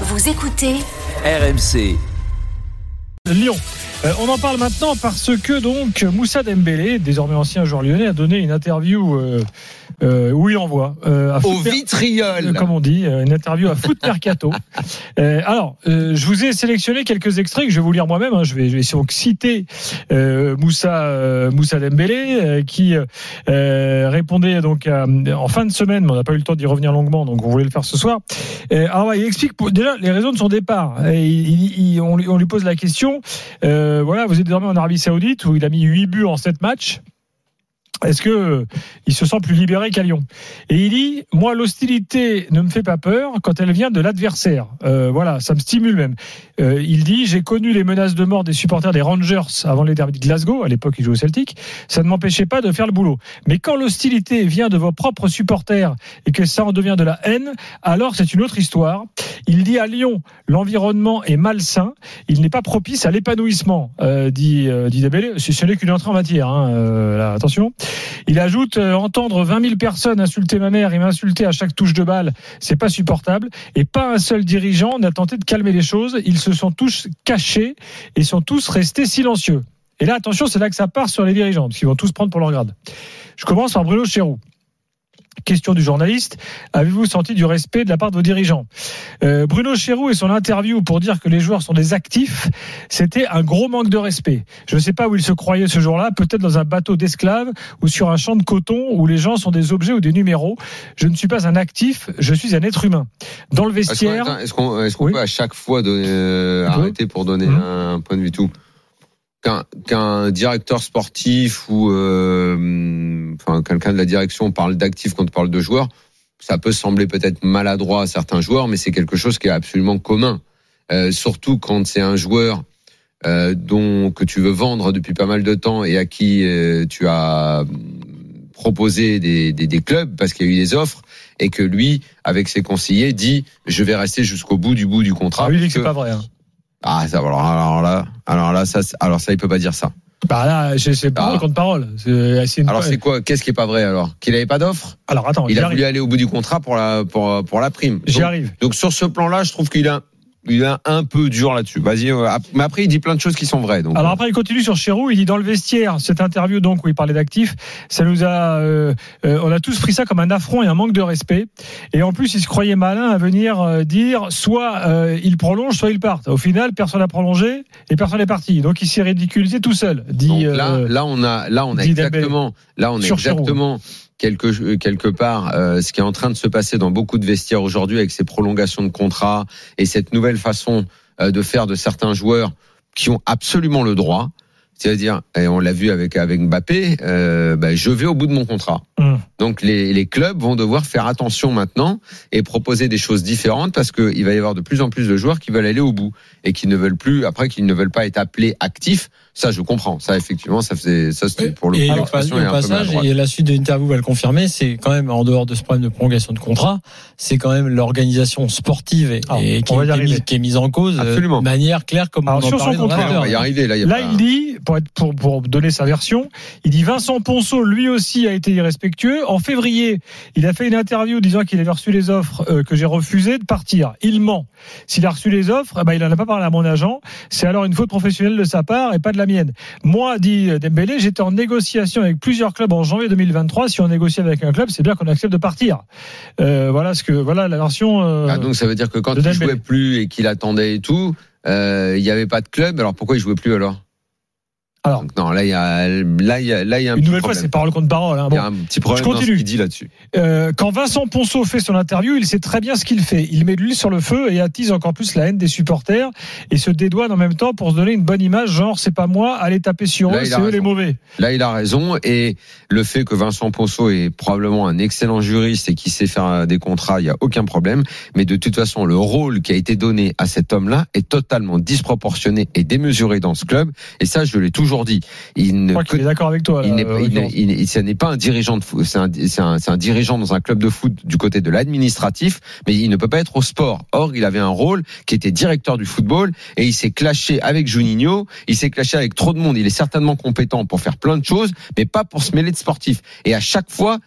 Vous écoutez RMC. Lyon. Euh, on en parle maintenant parce que donc Moussa Dembélé, désormais ancien joueur lyonnais, a donné une interview euh, euh, où il envoie euh, à Au Foot- vitriol. euh, comme on dit, euh, une interview à Foot Mercato. Euh, alors, euh, je vous ai sélectionné quelques extraits que je vais vous lire moi-même. hein. Je, vais, je vais citer euh, Moussa euh, Moussa Dembélé euh, qui euh, répondait donc à- en fin de semaine, mais on n'a pas eu le temps d'y revenir longuement, donc on voulait le faire ce soir. Euh, alors, ouais, il explique pour- déjà les raisons de son départ. Et il- il- on, lui- on lui pose la question. euh, voilà, vous êtes désormais en Arabie Saoudite où il a mis 8 buts en 7 matchs. Est-ce que euh, il se sent plus libéré qu'à Lyon? Et il dit moi l'hostilité ne me fait pas peur quand elle vient de l'adversaire. Euh, voilà, ça me stimule même. Euh, il dit j'ai connu les menaces de mort des supporters des Rangers avant les derbys de Glasgow. À l'époque, il jouait au Celtic. Ça ne m'empêchait pas de faire le boulot. Mais quand l'hostilité vient de vos propres supporters et que ça en devient de la haine, alors c'est une autre histoire. Il dit à Lyon l'environnement est malsain. Il n'est pas propice à l'épanouissement. Euh, dit euh, dit Dembélé. Ce n'est qu'une entrée en matière. Hein, euh, là, attention. Il ajoute euh, entendre 20 000 personnes insulter ma mère et m'insulter à chaque touche de balle, c'est pas supportable. Et pas un seul dirigeant n'a tenté de calmer les choses. Ils se sont tous cachés et sont tous restés silencieux. Et là, attention, c'est là que ça part sur les dirigeants, parce qu'ils vont tous prendre pour leur grade. Je commence par Bruno Chéroux. Question du journaliste. Avez-vous senti du respect de la part de vos dirigeants Euh, Bruno Chéroux et son interview pour dire que les joueurs sont des actifs, c'était un gros manque de respect. Je ne sais pas où il se croyait ce jour-là, peut-être dans un bateau d'esclaves ou sur un champ de coton où les gens sont des objets ou des numéros. Je ne suis pas un actif, je suis un être humain. Dans le vestiaire, est-ce qu'on Oui. peut à chaque fois donner, euh, arrêter pour donner Mhm. un point de vue tout? Qu'un qu'un directeur sportif ou euh, enfin quelqu'un de la direction parle d'actifs quand on parle de joueurs, ça peut sembler peut-être maladroit à certains joueurs, mais c'est quelque chose qui est absolument commun. Euh, surtout quand c'est un joueur euh, dont que tu veux vendre depuis pas mal de temps et à qui euh, tu as proposé des, des, des clubs parce qu'il y a eu des offres et que lui, avec ses conseillers, dit je vais rester jusqu'au bout du bout du contrat. ah, lui dit que c'est pas vrai. hein. Ah, ça, alors, alors là, alors là, ça, alors ça, il peut pas dire ça. Bah là, c'est c'est parole Ah. contre parole. Alors c'est quoi Qu'est-ce qui est pas vrai alors? Qu'il avait pas d'offre? Alors attends, Il a voulu aller au bout du contrat pour la pour pour la prime. J'y arrive. donc sur ce plan-là, je trouve qu'il a il est un peu dur là-dessus. Vas-y, euh, mais après il dit plein de choses qui sont vraies. Donc Alors après, il continue sur Chéroux. Il dit dans le vestiaire, cette interview donc où il parlait d'actifs, ça nous a, euh, euh, on a tous pris ça comme un affront et un manque de respect. Et en plus, il se croyait malin à venir euh, dire soit euh, il prolonge, soit il parte. Au final, personne n'a prolongé et personne n'est parti. Donc il s'est ridiculisé tout seul. Dit Donc euh, là, là on a, là on a exactement, là on Sur Giroud. Quelque quelque part euh, ce qui est en train de se passer dans beaucoup de vestiaires aujourd'hui avec ces prolongations de contrats et cette nouvelle façon euh, de faire de certains joueurs qui ont absolument le droit. C'est-à-dire, et on l'a vu avec avec Mbappé, euh, bah, je vais au bout de mon contrat. Hum. Donc les, les clubs vont devoir faire attention maintenant et proposer des choses différentes parce qu'il va y avoir de plus en plus de joueurs qui veulent aller au bout et qui ne veulent plus après qu'ils ne veulent pas être appelés actifs. Ça, je comprends. Ça, effectivement, ça faisait ça c'était pour le Et coup l'expression est au un peu passage, et la suite de l'interview va le confirmer, c'est quand même, en dehors de ce problème de prolongation de contrat, c'est quand même l'organisation sportive et, Ah, et qui, est mise, qui est mise en cause Absolument. euh, de manière claire comme Alors, on en sur son dans contrat, on l'after. va y arriver là. il y a Là, pas- il dit, pour, être, pour, pour donner sa version, il dit Vincent Ponceau, lui aussi, a été irrespectueux. En février, il a fait une interview disant qu'il avait reçu les offres euh, que j'ai refusé de partir. Il ment. S'il a reçu les offres, eh ben, il n'en a pas parlé à mon agent. C'est alors une faute professionnelle de sa part et pas de la mienne. Moi, dit Dembélé, j'étais en négociation avec plusieurs clubs en janvier 2023. Si on négocie avec un club, c'est bien qu'on accepte de partir. Euh, voilà ce que voilà la version. euh, Ah, donc ça veut dire que quand il jouait plus et qu'il attendait et tout, euh, il n'y avait pas de club. Alors pourquoi il jouait plus alors? Alors. Donc, non, là il y a là il y a là il y a un une petit nouvelle fois, c'est parole contre parole. hein. Il y Bon. a un petit problème Je dans ce continue. qu'il dit là-dessus. Euh, quand Vincent Ponceau fait son interview, il sait très bien ce qu'il fait. Il met de l'huile sur le feu et attise encore plus la haine des supporters et se dédouane en même temps pour se donner une bonne image, genre c'est pas moi, allez taper sur Là, eux, c'est eux les mauvais. Là, il a raison. Et le fait que Vincent Ponceau est probablement un excellent juriste et qui sait faire des contrats, il n'y a aucun problème. Mais de toute façon, le rôle qui a été donné à cet homme-là est totalement disproportionné et démesuré dans ce club. Et ça, je l'ai toujours dit. Il Je ne peut- d'accord avec toi. là, il n'est euh, il n'est- Laurent. il n'est- ce n'est pas un dirigeant de foot, c'est un, dirigeant dans un club de foot du côté de l'administratif, mais il ne peut pas être au sport. Or, il avait un rôle qui était directeur du football et il s'est clashé avec Juninho, il s'est clashé avec trop de monde. Il est certainement compétent pour faire plein de choses, mais pas pour se mêler de sportif. Et à chaque fois,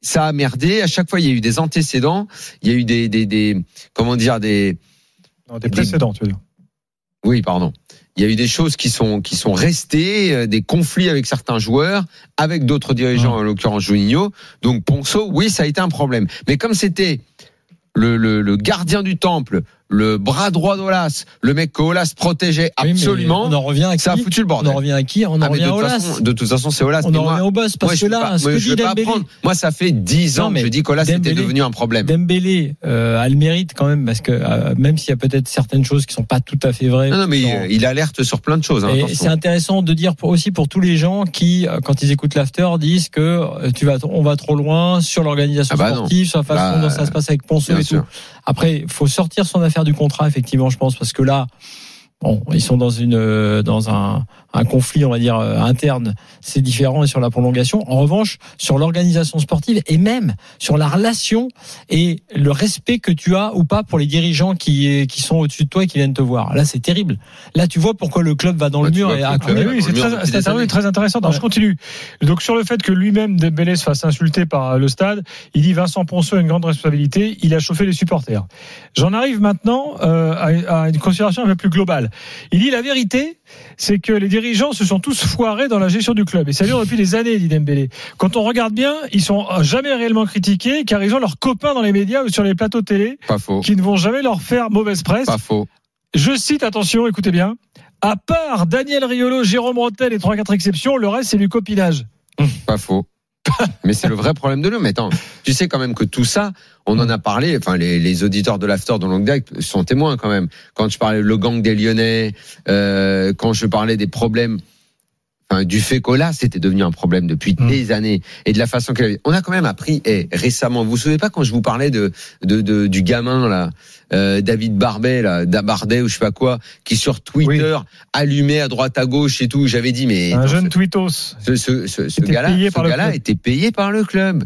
ça a merdé. À chaque fois, il y a eu des antécédents, il y a eu des, des, des comment dire, des Non, des précédents, tu veux dire. Oui, pardon. Il y a eu des choses qui sont qui sont restées, euh, des conflits avec certains joueurs, avec d'autres dirigeants, Ah. en l'occurrence Juninho. Donc Ponceau, oui, ça a été un problème. Mais comme c'était le, le, le gardien du temple, le bras droit d'Olas, le mec que Olas protégeait Oui, absolument, On en revient à qui ça a foutu le On bordel. en revient à qui On en Ah, revient de, au toute LAS. façon, de toute façon, c'est Olas. On Mais en moi- revient au boss parce que là, pas- ce que je dit Dembélé. Moi, ça fait 10 ans que mais je dis qu'Olas était devenu un problème. Dembélé euh, a le mérite quand même parce que euh, même s'il y a peut-être certaines choses qui sont pas tout à fait vraies. Non, non, mais dans- euh, il alerte sur plein de choses. hein, c'est intéressant de dire pour- aussi pour tous les gens qui, euh, quand ils écoutent l'after, disent que tu vas, on va trop loin sur l'organisation Ah bah sportive, sur la façon Bah, dont ça se passe avec Ponceau et sûr. tout. Après, faut sortir son affaire du contrat, effectivement, je pense, parce que là, bon, ils sont dans une, euh, dans un, un conflit, on va dire euh, interne. C'est différent et sur la prolongation. En revanche, sur l'organisation sportive et même sur la relation et le respect que tu as ou pas pour les dirigeants qui, qui sont au-dessus de toi et qui viennent te voir. Là, c'est terrible. Là, tu vois pourquoi le club va dans Bah, le tu mur et club oui, c'est très, années. très intéressante. Alors, Ouais. je continue. Donc, sur le fait que lui-même, Dembélé, se fasse insulter par le stade, il dit Vincent Ponceau a une grande responsabilité. Il a chauffé les supporters. J'en arrive maintenant euh, à, à une considération un peu plus globale. Il dit la vérité, c'est que les dirigeants se sont tous foirés dans la gestion du club. Et ça dure depuis des années, dit Dembélé. Quand on regarde bien, ils sont jamais réellement critiqués car ils ont leurs copains dans les médias ou sur les plateaux télé Pas faux. qui ne vont jamais leur faire mauvaise presse. Pas faux. Je cite, attention, écoutez bien. À part Daniel Riolo, Jérôme Rotel et 3-4 exceptions, le reste c'est du copinage. Pas faux. Mais c'est le vrai problème de l'homme. Mais attends, tu sais quand même que tout ça, on en a parlé. Enfin, les, auditeurs de l'after de Longue sont témoins quand même. Quand je parlais le gang des Lyonnais, euh, quand je parlais des problèmes, enfin, du fait qu'Ola, c'était devenu un problème depuis Mm. des années et de la façon qu'elle avait. On a quand même appris eh, récemment. Vous vous souvenez pas quand je vous parlais de, de, de- du gamin là, euh, David Barbet là, Dabardet ou je sais pas quoi, qui sur Twitter allumait à droite à gauche et tout. J'avais dit mais Un jeune ce- Tweetos. ce, ce, ce, ce Était gars-là, était payé par le club.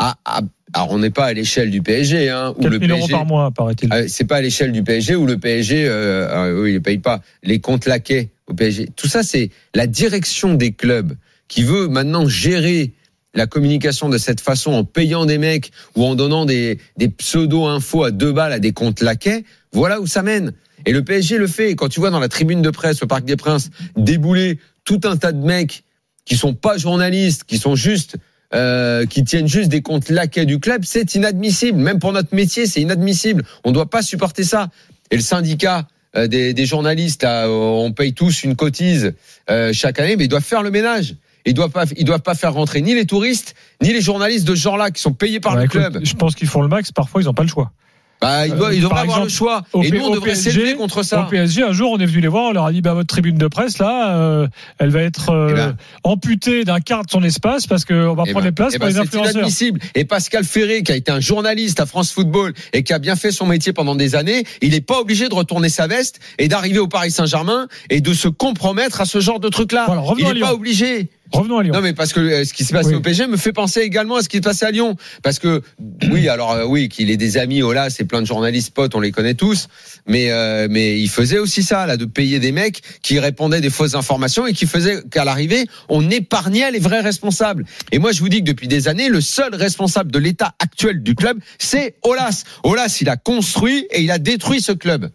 Ah, ah, alors on n'est pas à l'échelle du PSG, hein, où 4 le 000 euros PSG. par mois, paraît-il. Euh, c'est pas à l'échelle du PSG où le PSG, euh, euh, oui, il ne paye pas les comptes laquais au PSG. Tout ça, c'est la direction des clubs qui veut maintenant gérer la communication de cette façon en payant des mecs ou en donnant des, pseudo-infos à deux balles à des comptes laquais. Voilà où ça mène. Et le PSG le fait. Et quand tu vois dans la tribune de presse au Parc des Princes débouler tout un tas de mecs qui sont pas journalistes, qui sont juste euh, qui tiennent juste des comptes laquais du club, c'est inadmissible. Même pour notre métier, c'est inadmissible. On ne doit pas supporter ça. Et le syndicat des, des journalistes, là, euh, on paye tous une cotise euh, chaque année, mais ils doivent faire le ménage. Ils doivent pas, ils doivent pas faire rentrer ni les touristes, ni les journalistes de ce genre-là qui sont payés par Ouais, le club. Je pense qu'ils font le max, parfois ils n'ont pas le choix. Bah, ils euh, doivent, ils devraient par avoir le choix. au Et nous, on au devrait s'élever contre Au ça. PSG, un jour, on est venu les voir, on leur a dit bah, votre tribune de presse, là, euh, elle va être euh, Eh ben. amputée d'un quart de son espace parce qu'on va Eh prendre ben, les places eh pour ben, les c'est influenceurs. inadmissible. Et Pascal Ferré, qui a été un journaliste à France Football et qui a bien fait son métier pendant des années, il n'est pas obligé de retourner sa veste et d'arriver au Paris Saint-Germain et de se compromettre à ce genre de truc-là. Voilà, il n'est pas obligé. Revenons à Lyon. Non, mais parce que euh, ce qui s'est passé Oui. au PSG me fait penser également à ce qui se passé à Lyon. Parce que, oui, alors, euh, oui, qu'il ait des amis, oh là, c'est plein de journalistes potes, on les connaît tous. Mais, euh, mais il faisait aussi ça, là, de payer des mecs qui répondaient des fausses informations et qui faisaient qu'à l'arrivée, on épargnait les vrais responsables. Et moi, je vous dis que depuis des années, le seul responsable de l'état actuel du club, c'est Olas. Olas, il a construit et il a détruit ce club.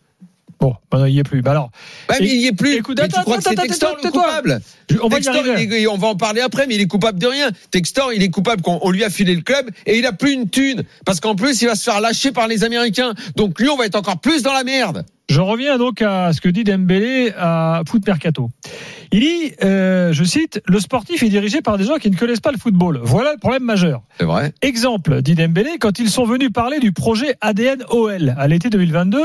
Bon, il n'y est plus. Bah alors, Bah, mais Et- il y est plus. écoute, mais attends, tu crois attends, que c'est Textor le coupable on va y Textor, arriver. il est- on va en parler après, mais il est coupable de rien. Textor, il est coupable qu'on on lui a filé le club et il a plus une thune. Parce qu'en plus, il va se faire lâcher par les Américains. Donc lui, on va être encore plus dans la merde. Je reviens donc à ce que dit Dembélé à Foot Mercato. Il dit, euh, je cite, le sportif est dirigé par des gens qui ne connaissent pas le football. Voilà le problème majeur. C'est vrai. Exemple, dit Dembélé, quand ils sont venus parler du projet ADN OL à l'été 2022,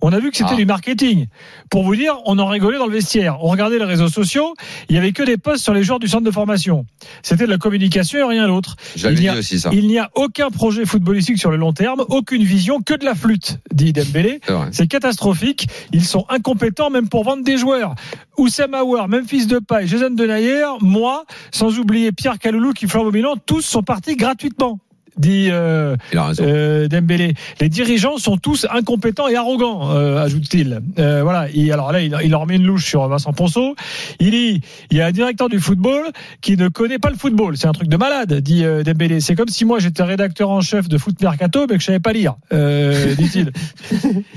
on a vu que c'était Ah. du marketing. Pour vous dire, on en rigolait dans le vestiaire. On regardait les réseaux sociaux, il y avait que des posts sur les joueurs du centre de formation. C'était de la communication et rien d'autre. Il y dit a- aussi ça. Il n'y a aucun projet footballistique sur le long terme, aucune vision, que de la flûte, dit Dembélé. C'est catastrophique. Ils sont incompétents même pour vendre des joueurs. Oussama Aouar, Memphis Depay, Jason Denayer, moi, sans oublier Pierre Caloulou qui au Milan, tous sont partis gratuitement. Dit euh, euh, Dembélé. Les dirigeants sont tous incompétents et arrogants, euh, ajoute-t-il. Euh, voilà. Et alors là, il, il leur met une louche sur Vincent Ponceau. Il dit, il y a un directeur du football qui ne connaît pas le football. C'est un truc de malade, dit euh, Dembélé. C'est comme si moi j'étais rédacteur en chef de Foot Mercato, mais que je savais pas lire, euh, dit-il.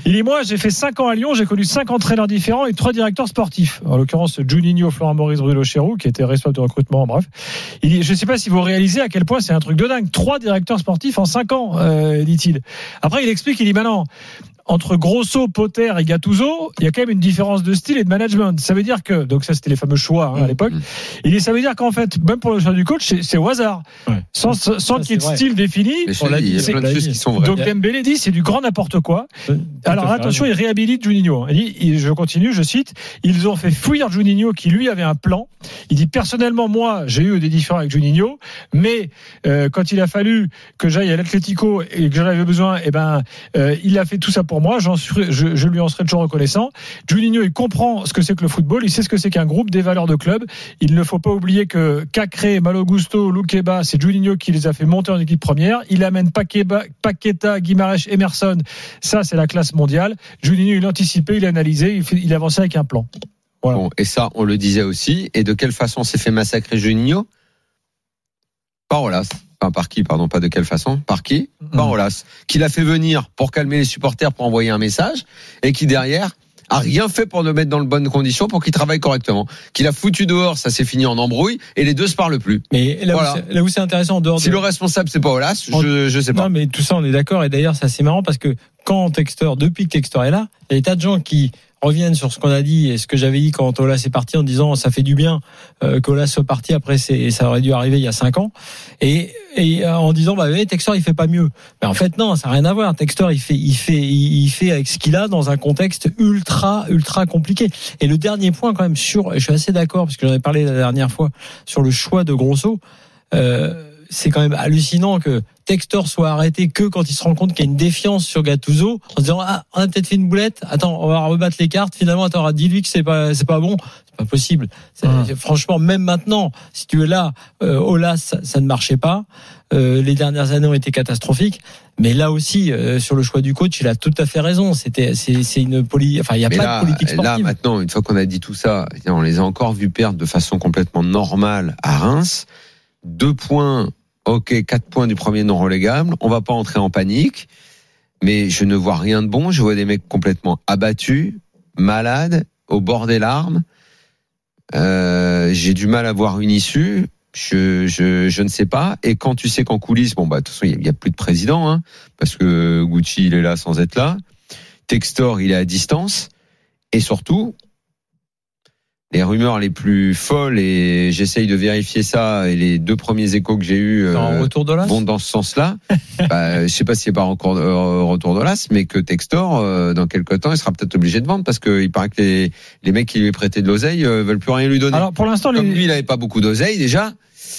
Il dit moi, j'ai fait 5 ans à Lyon, j'ai connu 5 entraîneurs différents et 3 directeurs sportifs. En l'occurrence, Juninho, Florent Maurice, Bruno Chéroux, qui était responsable de recrutement, bref. Il dit, je sais pas si vous réalisez à quel point c'est un truc de dingue. Trois directeurs sportifs en 5 ans, euh, dit-il. Après, il explique, il dit, maintenant, entre Grosso, Potter et Gattuso, il y a quand même une différence de style et de management. Ça veut dire que, donc ça c'était les fameux choix hein, à l'époque, Mmh. il dit, ça veut dire qu'en fait, même pour le choix du coach, c'est c'est au hasard. Ouais. Sans, sans Ça, qu'il y ait de style défini. On l'a il y a plein de choses qui sont vraies. Donc Dembélé dit c'est du grand n'importe quoi. Alors attention, il réhabilite Juninho. Il dit, il- je continue, je cite, ils ont fait fuir Juninho qui lui avait un plan. Il dit personnellement, moi, j'ai eu des différends avec Juninho, mais euh, quand il a fallu que j'aille à l'Atlético et que j'en avais besoin, eh ben, euh, il a fait tout ça pour moi. Je, lui en serai toujours reconnaissant. Juninho, il comprend ce que c'est que le football, il sait ce que c'est qu'un groupe, des valeurs de club. Il ne faut pas oublier que Cacré, Malogusto, Luqueba, c'est Juninho qui les a fait monter en équipe première. Il amène Paqueta, Guimarães, Emerson. Ça, c'est la classe mondiale. Juninho, il anticipait, il analysait, il, il avançait avec un plan. Et ça, on le disait aussi. Et de quelle façon s'est fait massacrer Juninho? Par Olas. Enfin, par qui, pardon, pas de quelle façon Par qui Par Olas. Qui l'a fait venir pour calmer les supporters, pour envoyer un message, et qui derrière a rien fait pour le mettre dans de bonnes conditions pour qu'il travaille correctement. Qu'il a foutu dehors, ça s'est fini en embrouille, et les deux se parlent plus. Mais là, Voilà. où c'est- intéressant en dehors Si de... le responsable c'est pas Olas, je, je sais pas. Non, mais tout ça, on est d'accord. Et d'ailleurs, c'est assez marrant parce que quand Textor, depuis que Textor est là, il y a des tas de gens qui reviennent sur ce qu'on a dit et ce que j'avais dit quand Olas est parti en disant ça fait du bien euh, qu'Olas soit parti après c'est ça aurait dû arriver il y a cinq ans. Et, et euh, en disant bah ouais, Textor il fait pas mieux. Mais en fait non ça n'a rien à voir. Textor il fait il fait il fait avec ce qu'il a dans un contexte ultra ultra compliqué. Et le dernier point quand même sur je suis assez d'accord parce que j'en ai parlé la dernière fois sur le choix de Grosso euh, c'est quand même hallucinant que Textor soit arrêté que quand il se rend compte qu'il y a une défiance sur Gattuso en se disant ah on a peut-être fait une boulette. Attends on va rebattre les cartes. Finalement attends dis-lui que c'est pas c'est pas bon. C'est pas possible. Hum. franchement même maintenant si tu es là euh, ça, ça ne marchait pas. Euh, les dernières années ont été catastrophiques. Mais là aussi euh, sur le choix du coach il a tout à fait raison. C'était c'est une poli enfin il y a Mais pas là, de politique là, sportive. maintenant, une fois qu'on a dit tout ça, on les a encore vus perdre de façon complètement normale à Reims. Deux points, ok, quatre points du premier non relégable. On va pas entrer en panique, mais je ne vois rien de bon. Je vois des mecs complètement abattus, malades, au bord des larmes. Euh, J'ai du mal à voir une issue. Je, je, je ne sais pas. Et quand tu sais qu'en coulisses, bon bah de toute façon il y, a plus de président, hein, parce que Gucci il est là sans être là. Textor il est à distance. Et surtout, les rumeurs les plus folles, et j'essaye de vérifier ça, et les deux premiers échos que j'ai eus euh, vont dans ce sens-là. bah, je sais pas s'il a pas encore euh, retour de l'as, mais que Textor, euh, dans quelques temps, il sera peut-être obligé de vendre, parce qu'il paraît que les, les mecs qui lui prêtaient de l'oseille euh, veulent plus rien lui donner. Alors pour l'instant, Comme les, lui, il avait pas beaucoup d'oseille déjà.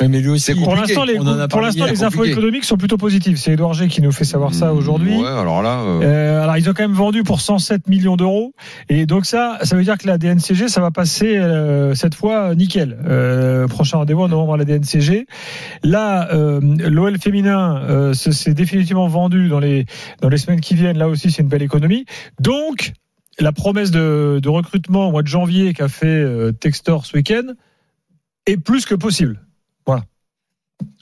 Mais lui aussi pour l'instant, les, pour l'instant, les infos économiques sont plutôt positives. C'est Edouard G qui nous fait savoir ça aujourd'hui. Ouais, alors là, euh, Euh, alors ils ont quand même vendu pour 107 millions d'euros et donc ça, ça veut dire que la DNCG, ça va passer euh, cette fois nickel. Prochain rendez-vous en novembre à la DNCG. Là, l'OL féminin, c'est définitivement vendu dans les dans les semaines qui viennent. Là aussi, c'est une belle économie. Donc la promesse de, de recrutement au mois de janvier qu'a fait Textor ce week-end est plus que possible. Voilà.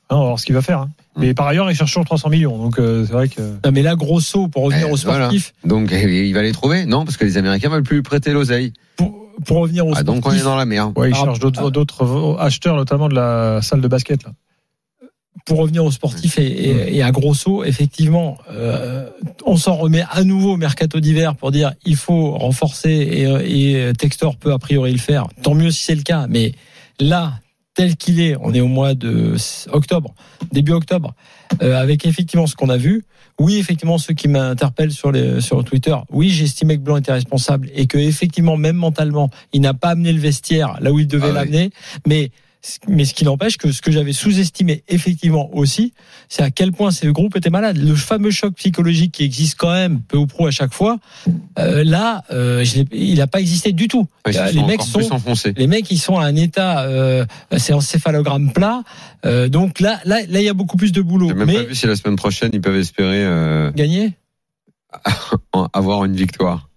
Hein, on va voir ce qu'il va faire. hein. Mais par ailleurs, il cherche toujours 300 millions. Donc euh, c'est vrai que. Non, mais là, grosso, pour revenir Eh, aux voilà. sportifs, donc il va les trouver, non Parce que les Américains veulent plus prêter l'oseille. pour, pour revenir aux Ah, donc on est sportifs, dans la merde. Ouais, il Par cherche rapport d'autres d'autres acheteurs, notamment de la salle de basket. Là. pour revenir aux sportifs et, et- et à grosso, effectivement, euh, on s'en remet à nouveau au mercato d'hiver pour dire il faut renforcer et, et Textor peut a priori le faire. Tant mieux si c'est le cas, mais là, tel qu'il est, on est au mois de octobre, début octobre, euh, avec effectivement ce qu'on a vu. Oui, effectivement, ceux qui m'interpellent sur les sur Twitter, oui, j'estimais que Blanc était responsable et que effectivement, même mentalement, il n'a pas amené le vestiaire là où il devait Ah oui. l'amener. Mais Mais ce qui n'empêche que ce que j'avais sous-estimé effectivement aussi, c'est à quel point ce groupe était malade. Le fameux choc psychologique qui existe quand même peu ou prou à chaque fois, euh, là, euh, je il n'a pas existé du tout. Ouais, Euh, les mecs sont les mecs ils sont à un état euh, c'est en céphalogramme plat donc là là là il y a beaucoup plus de boulot même mais pas vu si la semaine prochaine ils peuvent espérer gagner? avoir une victoire.